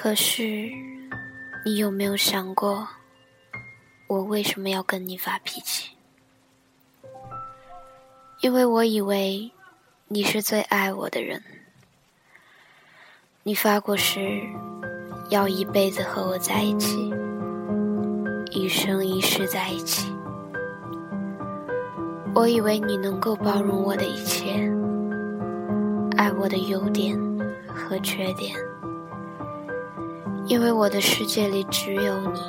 可是，你有没有想过，我为什么要跟你发脾气？因为我以为你是最爱我的人，你发过誓要一辈子和我在一起，一生一世在一起。我以为你能够包容我的一切，爱我的优点和缺点。因为我的世界里只有你，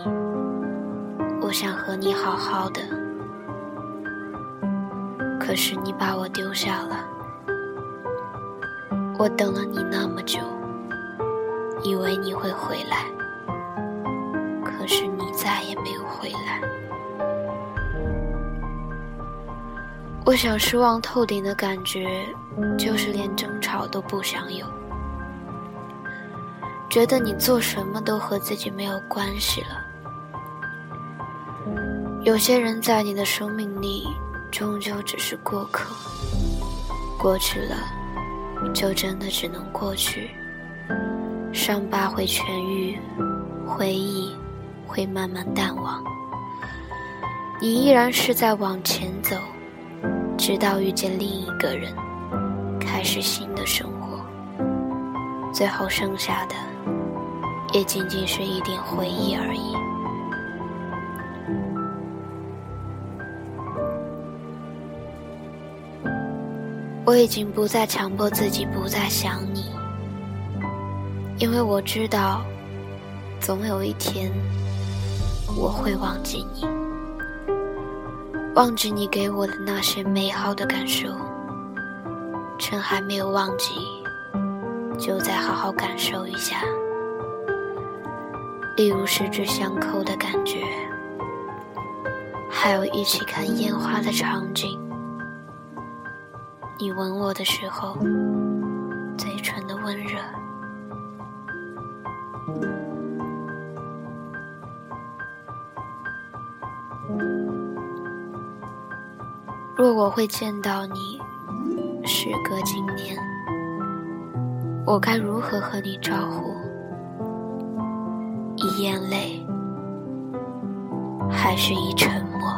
我想和你好好的。可是你把我丢下了，我等了你那么久，以为你会回来，可是你再也没有回来。我想失望透顶的感觉，就是连争吵都不想有。觉得你做什么都和自己没有关系了。有些人在你的生命里，终究只是过客。过去了，就真的只能过去。伤疤会痊愈，回忆会慢慢淡忘。你依然是在往前走，直到遇见另一个人，开始新的生活。最后剩下的。也仅仅是一点回忆而已。我已经不再强迫自己不再想你，因为我知道，总有一天我会忘记你，忘记你给我的那些美好的感受。趁还没有忘记，就再好好感受一下。例如十指相扣的感觉，还有一起看烟花的场景。你吻我的时候，嘴唇的温热。若我会见到你，时隔今年，我该如何和你招呼？以眼泪，还是以沉默